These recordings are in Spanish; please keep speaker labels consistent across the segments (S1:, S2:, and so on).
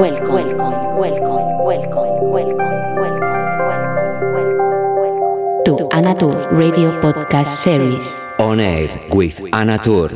S1: welcome, welcome, welcome, welcome, welcome, welcome, welcome, to Anatur Radio Podcast Series.
S2: On air with Anatur.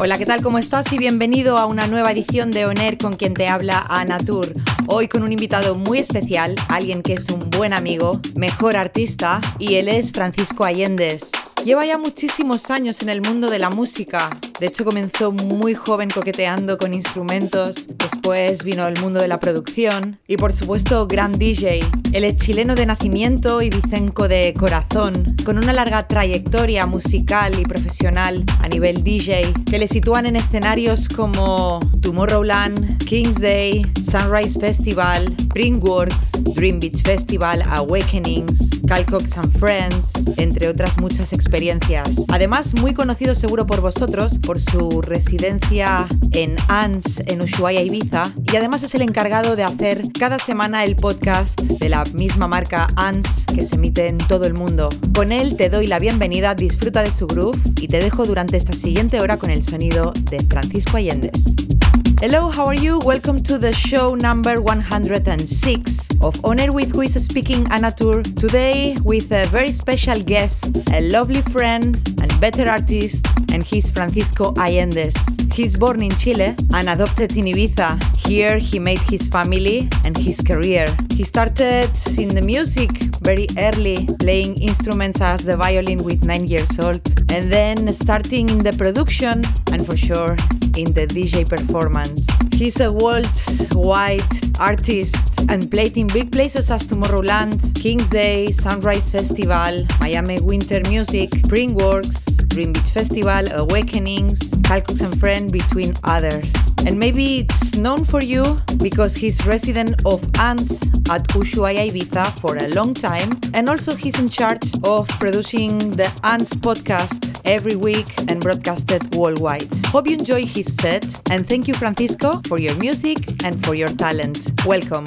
S3: Hola, ¿qué tal? ¿Cómo estás? Y bienvenido a una nueva edición de Oner con quien te habla Anatur. Hoy con un invitado muy especial, alguien que es un buen amigo, mejor artista, y él es Francisco Allendez. Lleva ya muchísimos años en el mundo de la música. De hecho, comenzó muy joven coqueteando con instrumentos. Después vino el mundo de la producción. Y por supuesto, gran DJ. Él es chileno de nacimiento y vicenco de corazón, con una larga trayectoria musical y profesional a nivel DJ, que le sitúan en escenarios como Tomorrowland, King's Day, Sunrise Festival, Springworks, Dream Beach Festival, Awakenings, Calcox and Friends, entre otras muchas experiencias Además, muy conocido seguro por vosotros por su residencia en ANS en Ushuaia, Ibiza, y además es el encargado de hacer cada semana el podcast de la misma marca ANS que se emite en todo el mundo. Con él te doy la bienvenida, disfruta de su groove y te dejo durante esta siguiente hora con el sonido de Francisco Allendez. Hello, how are you? Welcome to the show number 106 of Honor with Who is Speaking Anatur. Today with a very special guest, a lovely friend and better artist, and he's Francisco Allendez. He's born in Chile and adopted in Ibiza. Here he made his family and his career. He started in the music very early, playing instruments as the violin with nine years old, and then starting in the production and for sure in the DJ performance. He's a worldwide artist and played in big places as Tomorrowland, King's Day, Sunrise Festival, Miami Winter Music, Springworks, Dream Beach Festival, Awakenings, Calcux and Friend, between others. And maybe it's known for you because he's resident of ANS at Ushuaia Ibiza for a long time, and also he's in charge of producing the ANS podcast every week and broadcasted worldwide. Hope you enjoy his set, and thank you, Francisco, for your music and for your talent. Welcome.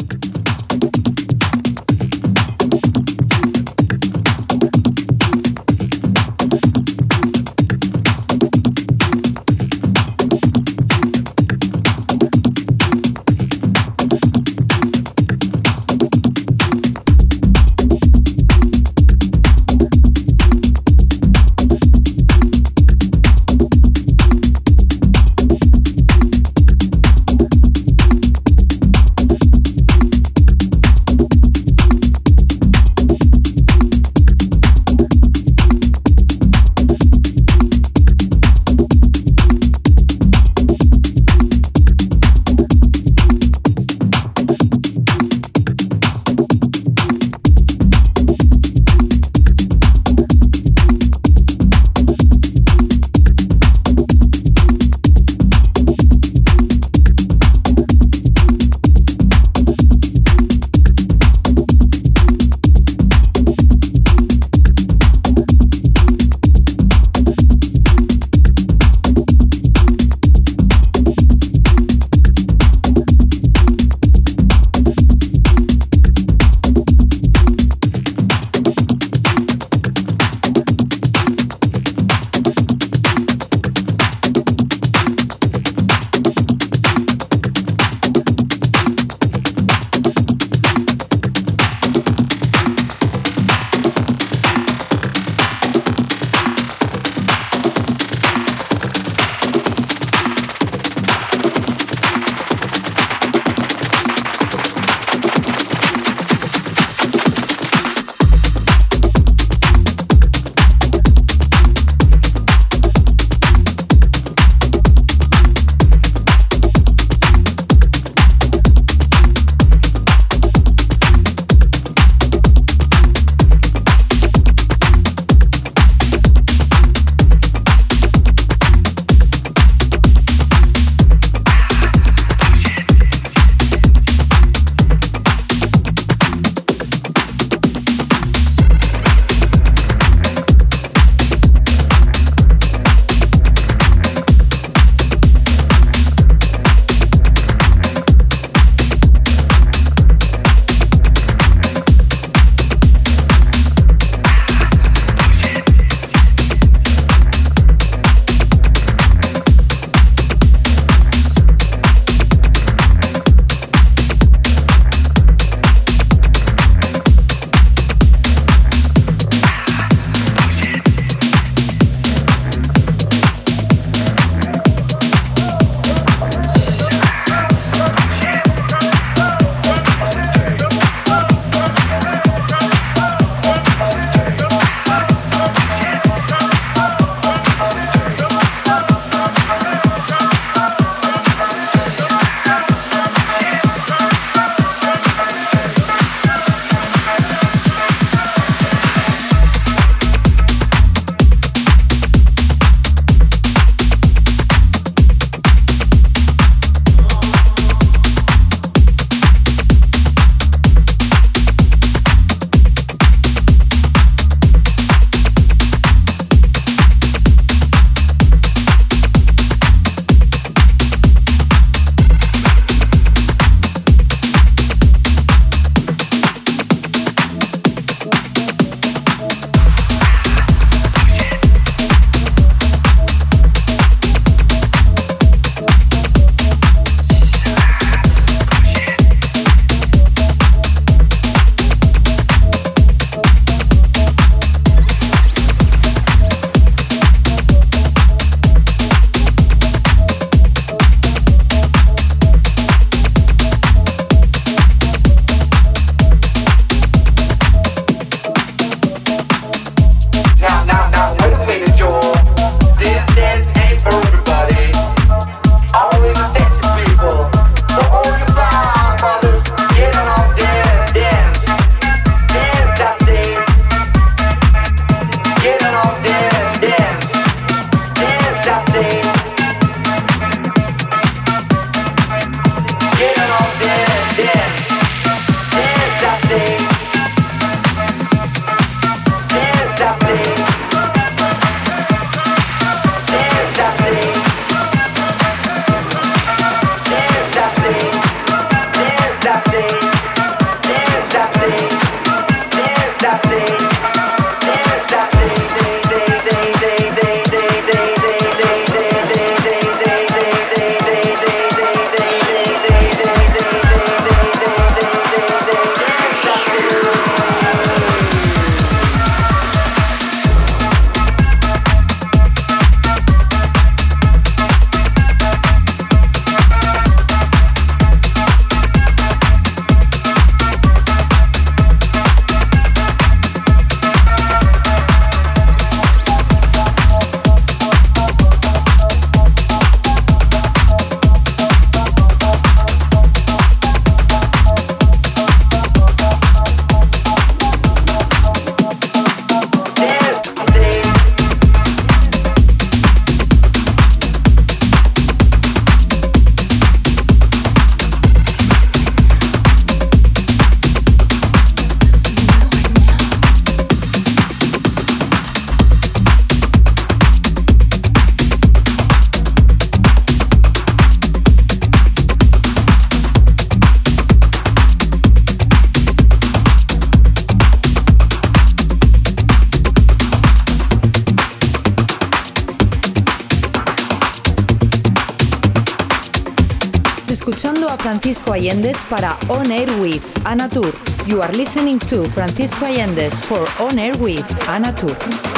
S4: Francisco Allendez para On Air with Anatur. You are listening to Francisco Allendez for On Air with Anatur.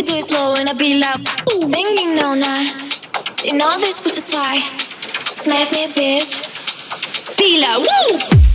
S5: Do it slow and I be loud. Ooh, banging all night. You know this was a tie. Smack me, bitch. Be loud, woo!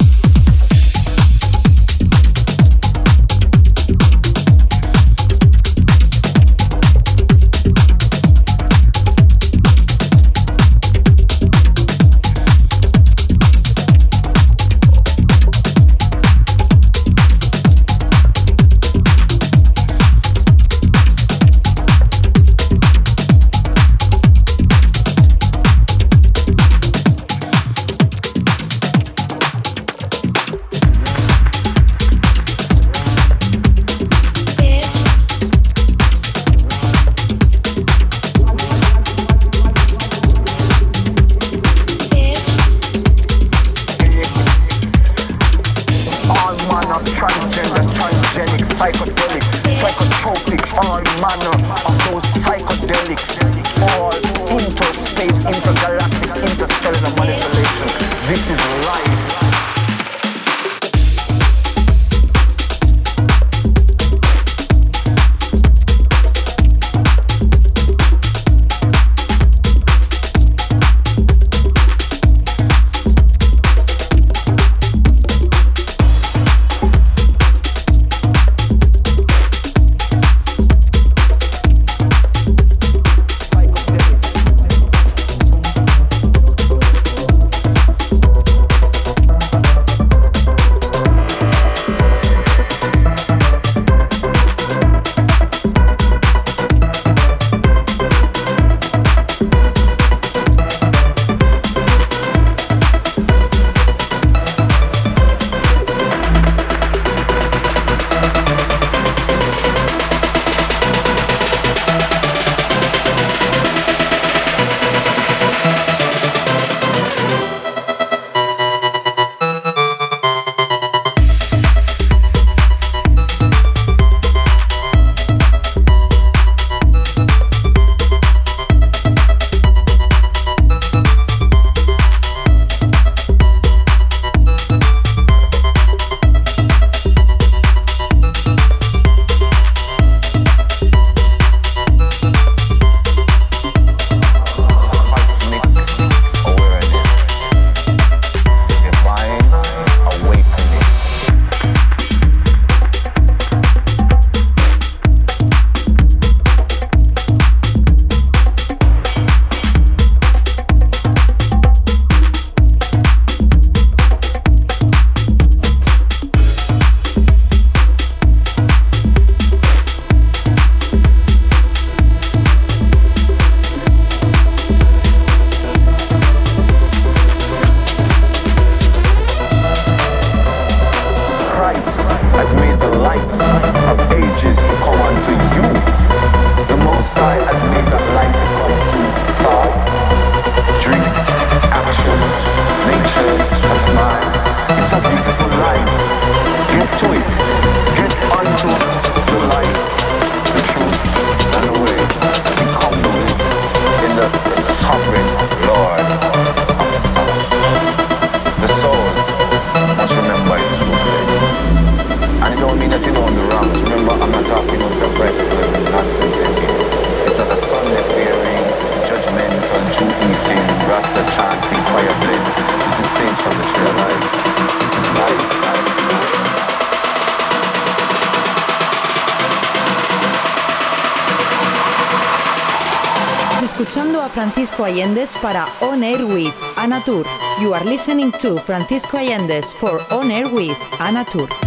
S3: Francisco Allendes para On Air with Anatur. You are listening to Francisco Allendes for On Air with Anatur.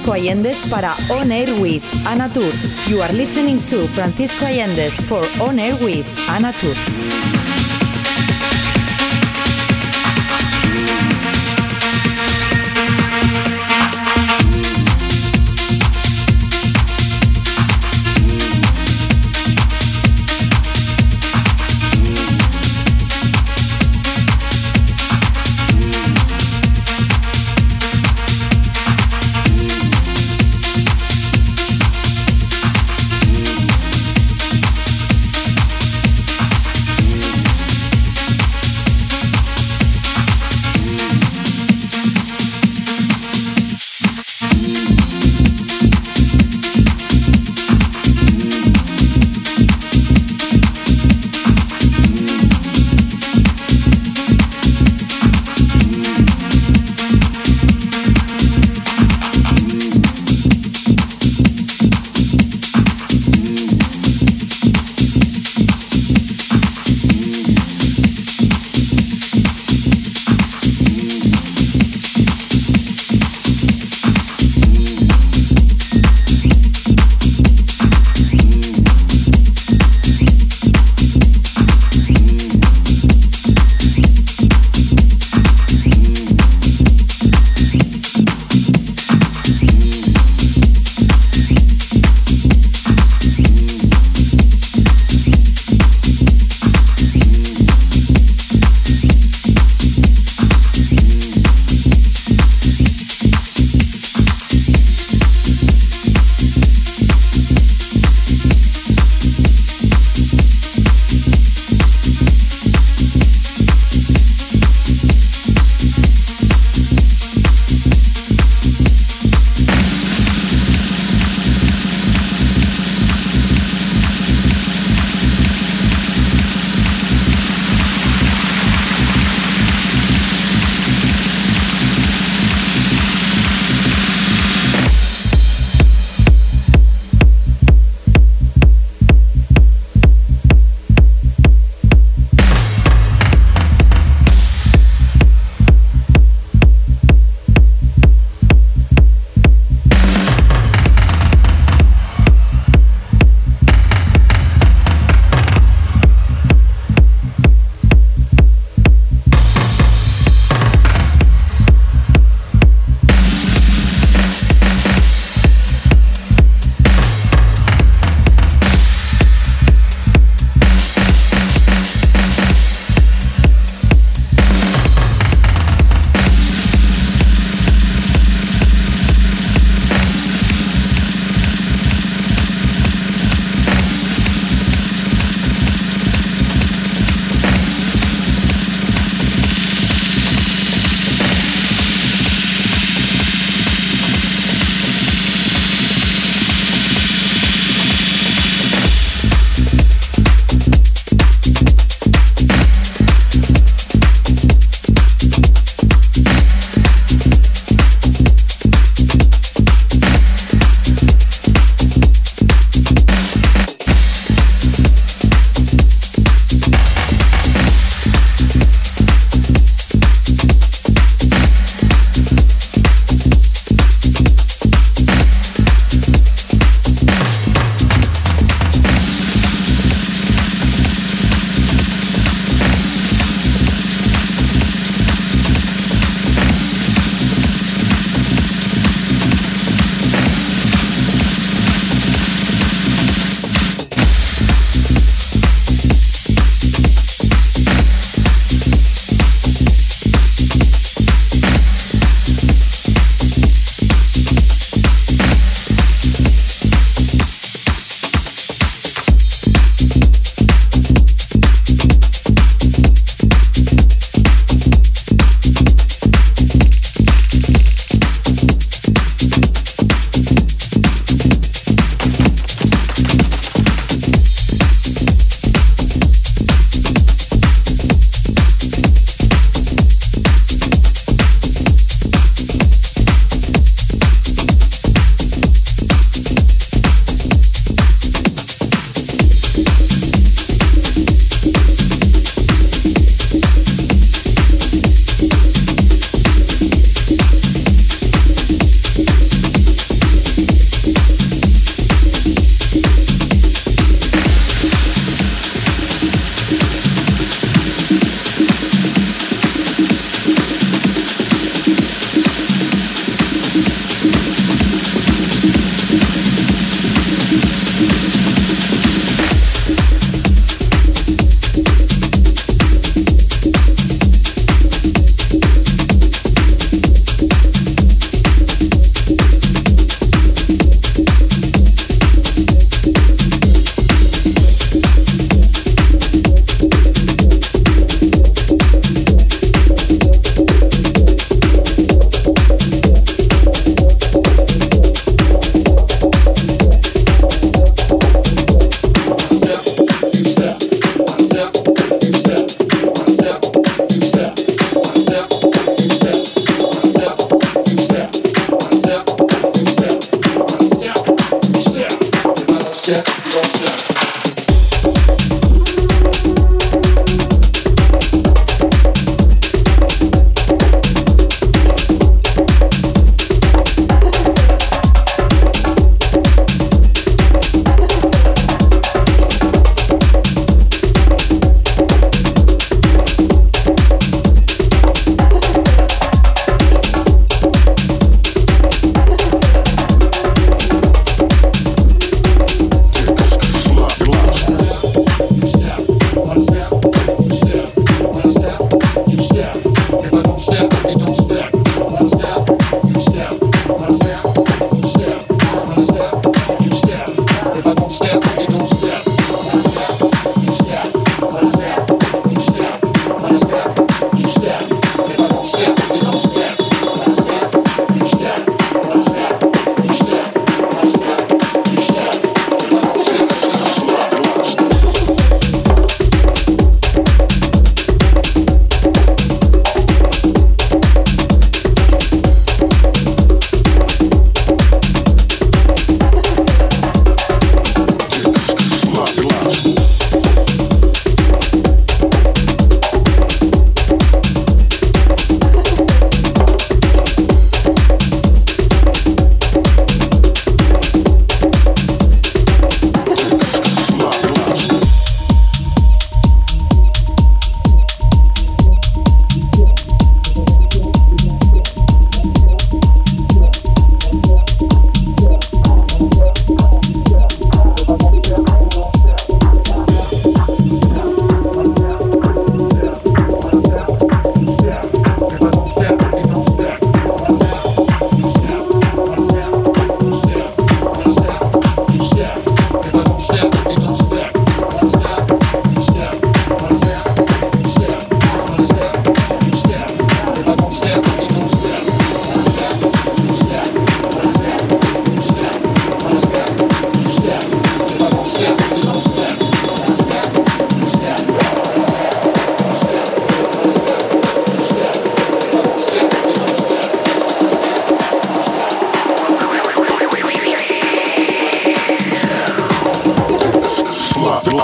S3: Francisco Allendes para On Air with Anatur. You are listening to Francisco Allendes for On Air with Anatur.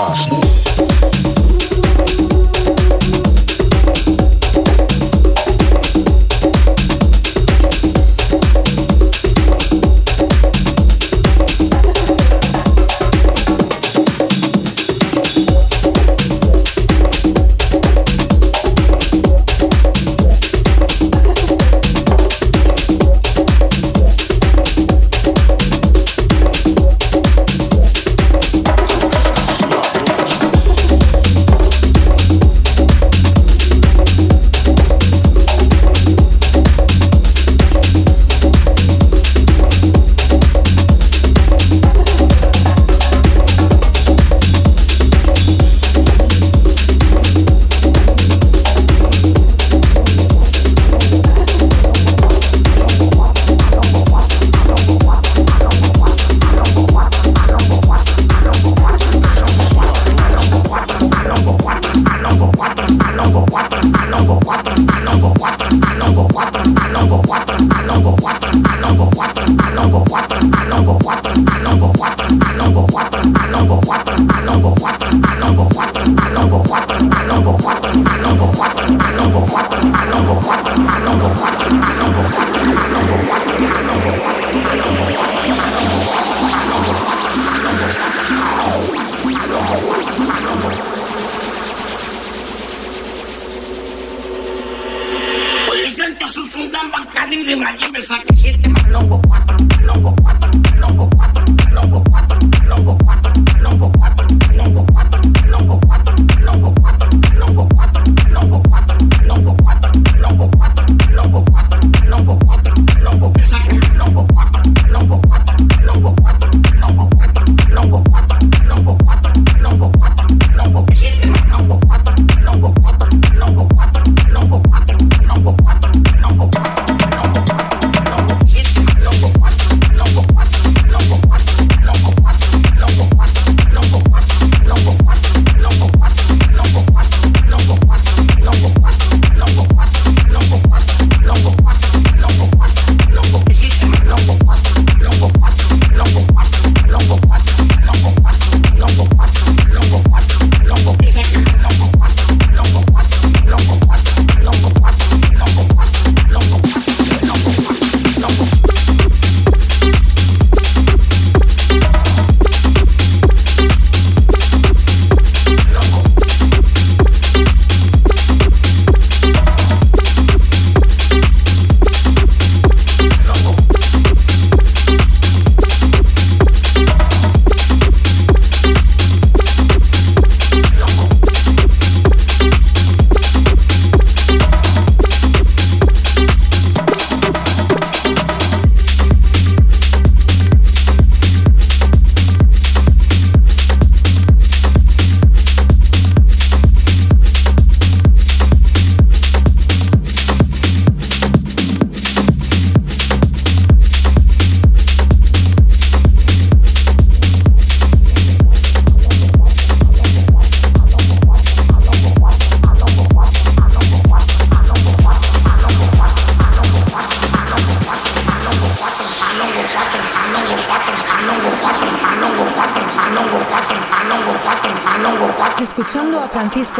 S3: Podcast.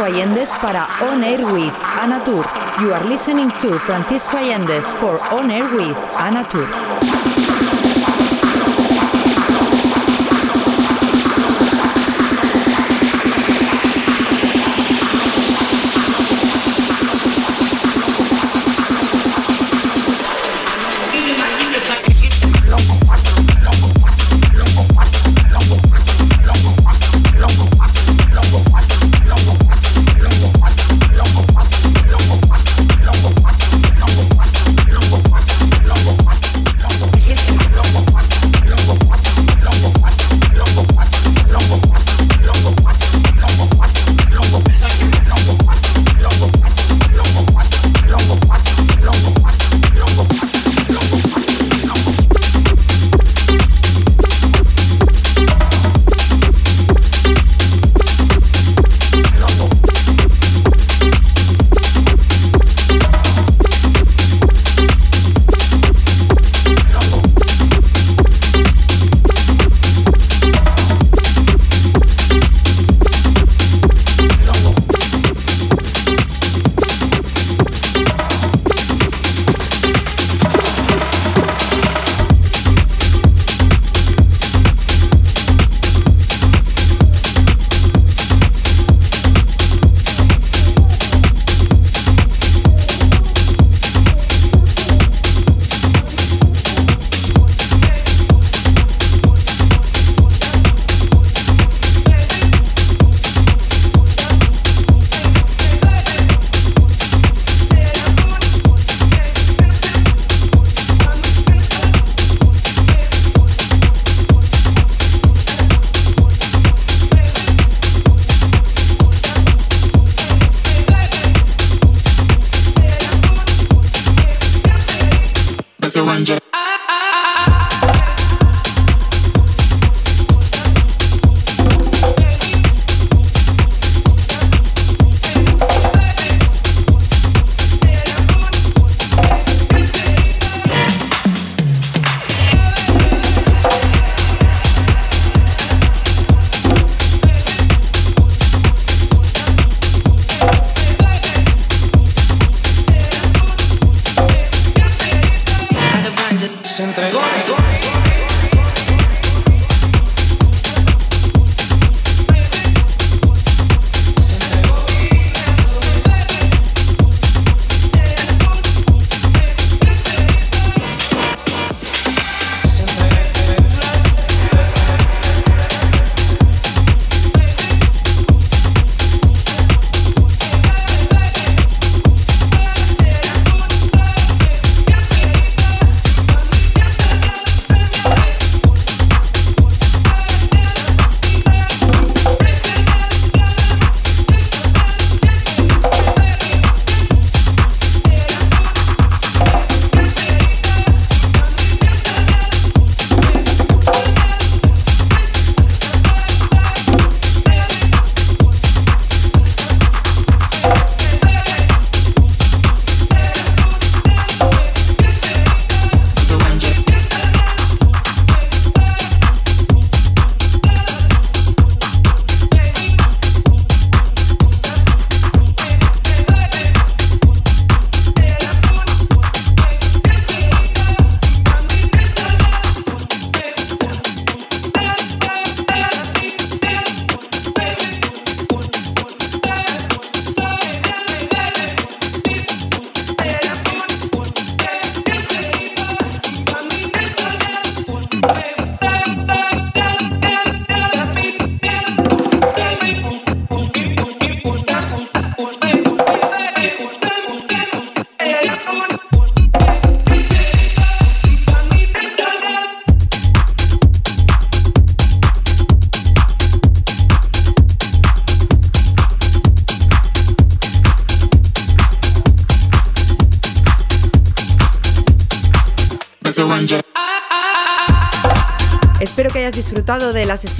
S3: Allendez para On Air with Anatur. You are listening to Francisco Allendez for On Air with Anatur.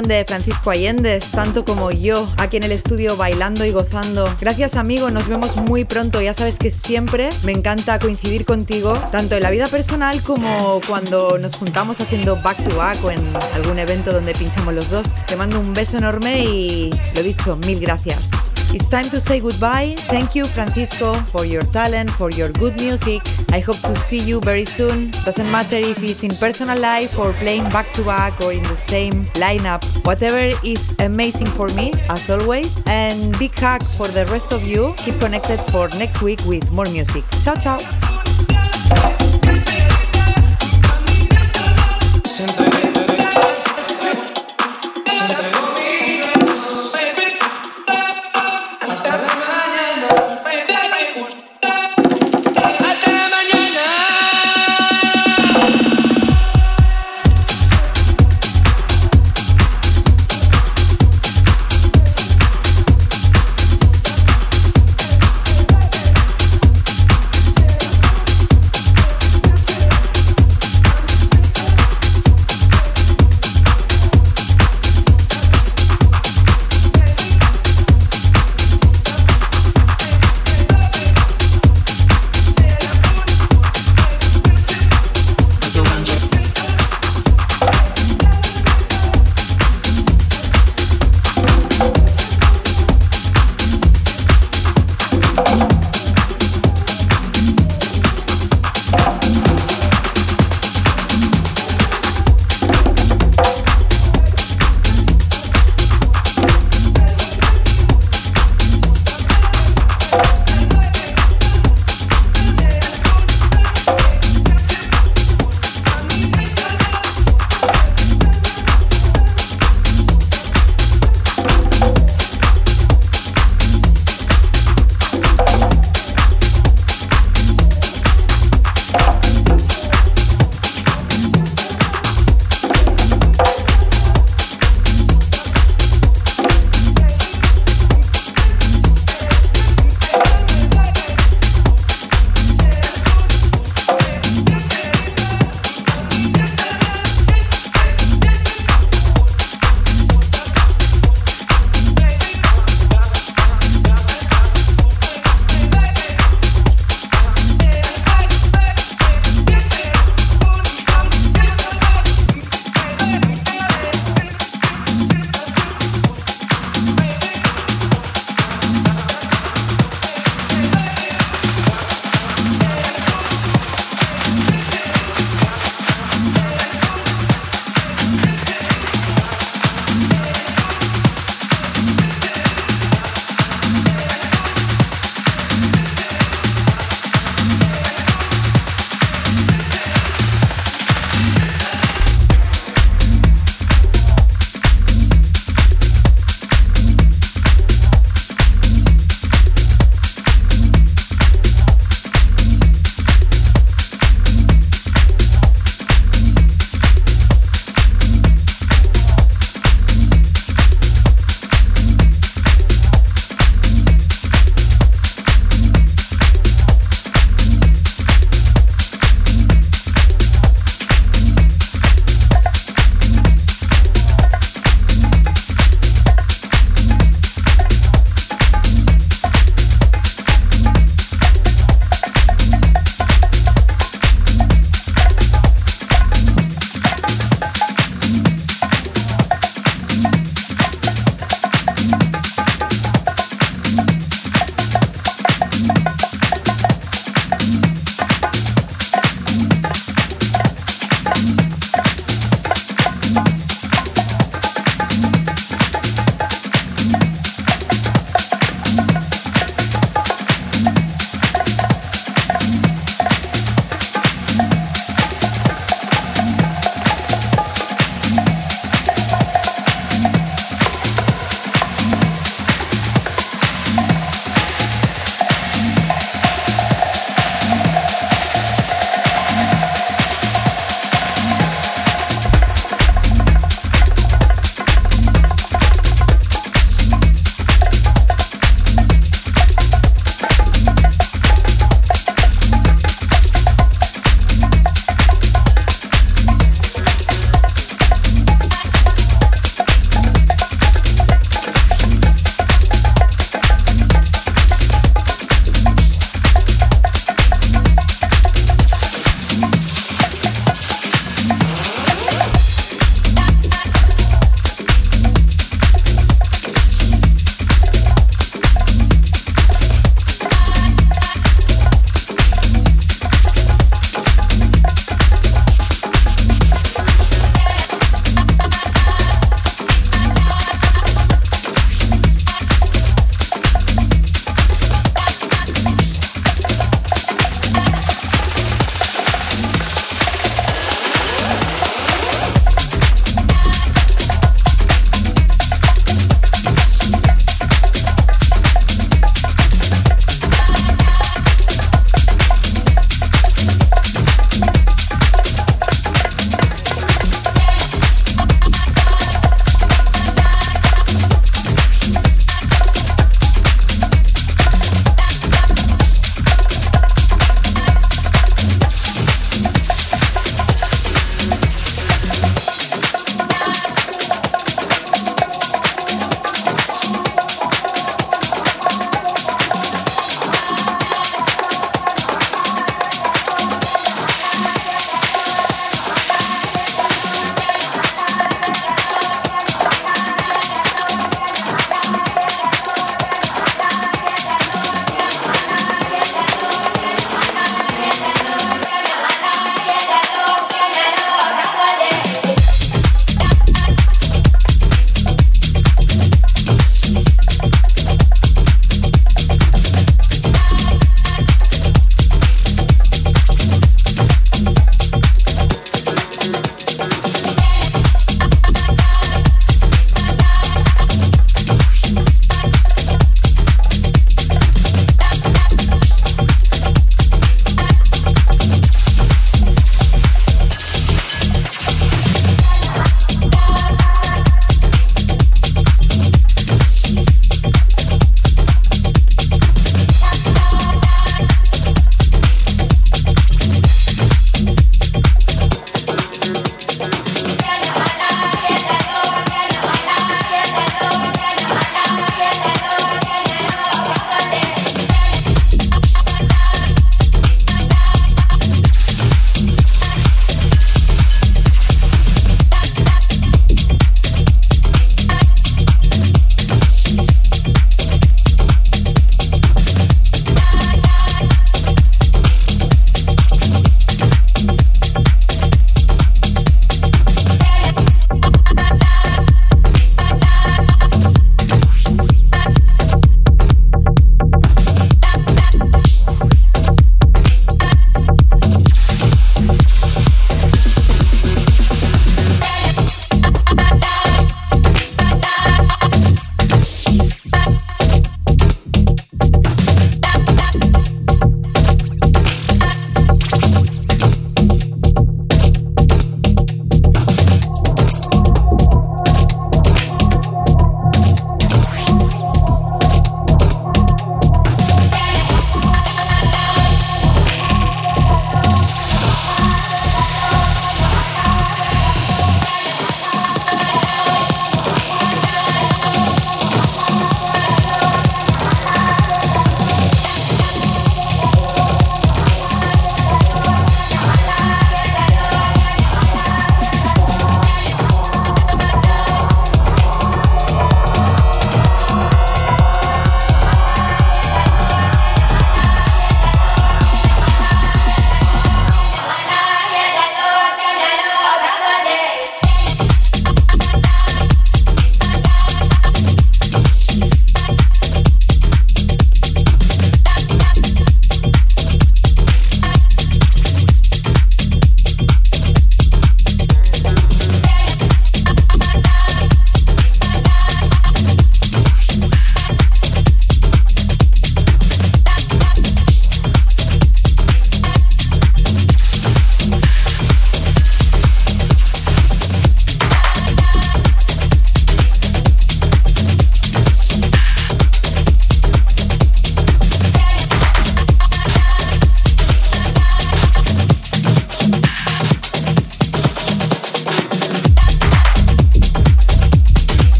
S3: De Francisco Allende, tanto como yo, aquí en el estudio bailando y gozando. Gracias amigo, nos vemos muy pronto. Ya sabes que siempre me encanta coincidir contigo, tanto en la vida personal como cuando nos juntamos haciendo back to back o en algún evento donde pinchamos los dos. Te mando un beso enorme y lo dicho, mil gracias. It's time to say goodbye. Thank you, Francisco, for your talent, for your good music. I hope to see you very soon. Doesn't matter if it's in personal life or playing back to back or in the same lineup. Whatever is amazing for me, as always. And big hug for the rest of you. Keep connected for next week with more music. Ciao, ciao.